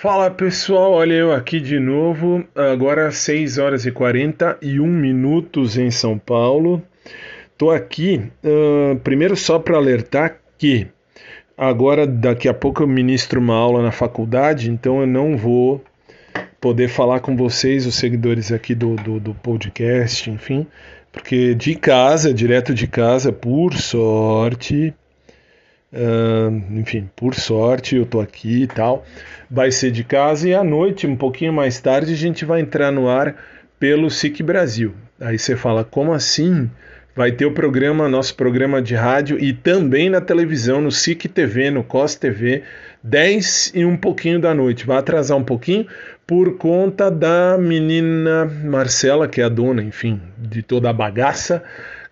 Fala pessoal, olha eu aqui de novo, agora 6 horas e 41 minutos em São Paulo. Tô aqui, uh, primeiro só para alertar que agora daqui a pouco eu ministro uma aula na faculdade, então eu não vou poder falar com vocês, os seguidores aqui do, do, do podcast, enfim, porque de casa, direto de casa, por sorte, Uh, enfim, por sorte eu tô aqui e tal. Vai ser de casa e à noite, um pouquinho mais tarde, a gente vai entrar no ar pelo SIC Brasil. Aí você fala, como assim? Vai ter o programa, nosso programa de rádio e também na televisão, no SIC TV, no COS TV, 10 e um pouquinho da noite. Vai atrasar um pouquinho por conta da menina Marcela, que é a dona, enfim, de toda a bagaça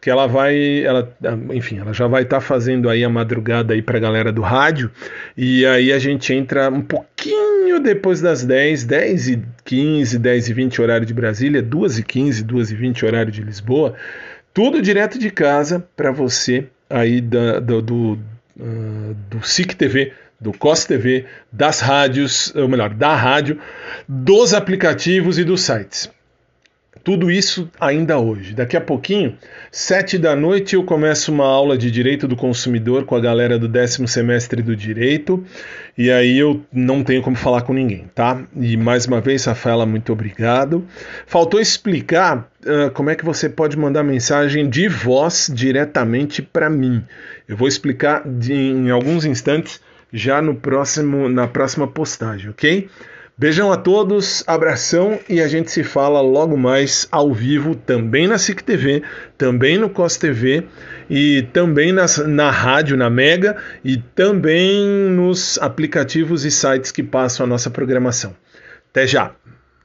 que ela vai, ela, enfim, ela já vai estar tá fazendo aí a madrugada aí para a galera do rádio, e aí a gente entra um pouquinho depois das 10, 10 e 15, 10 e 20 horário de Brasília, 2 e 15, 2 e 20 horário de Lisboa, tudo direto de casa para você aí da, do, do, uh, do SIC TV, do COS TV, das rádios, ou melhor, da rádio, dos aplicativos e dos sites. Tudo isso ainda hoje. Daqui a pouquinho, sete da noite, eu começo uma aula de Direito do Consumidor com a galera do décimo semestre do Direito. E aí eu não tenho como falar com ninguém, tá? E mais uma vez, Rafaela, muito obrigado. Faltou explicar uh, como é que você pode mandar mensagem de voz diretamente para mim. Eu vou explicar de, em alguns instantes já no próximo, na próxima postagem, ok? Beijão a todos, abração e a gente se fala logo mais ao vivo, também na SIC TV, também no COS TV e também nas, na rádio, na Mega e também nos aplicativos e sites que passam a nossa programação. Até já!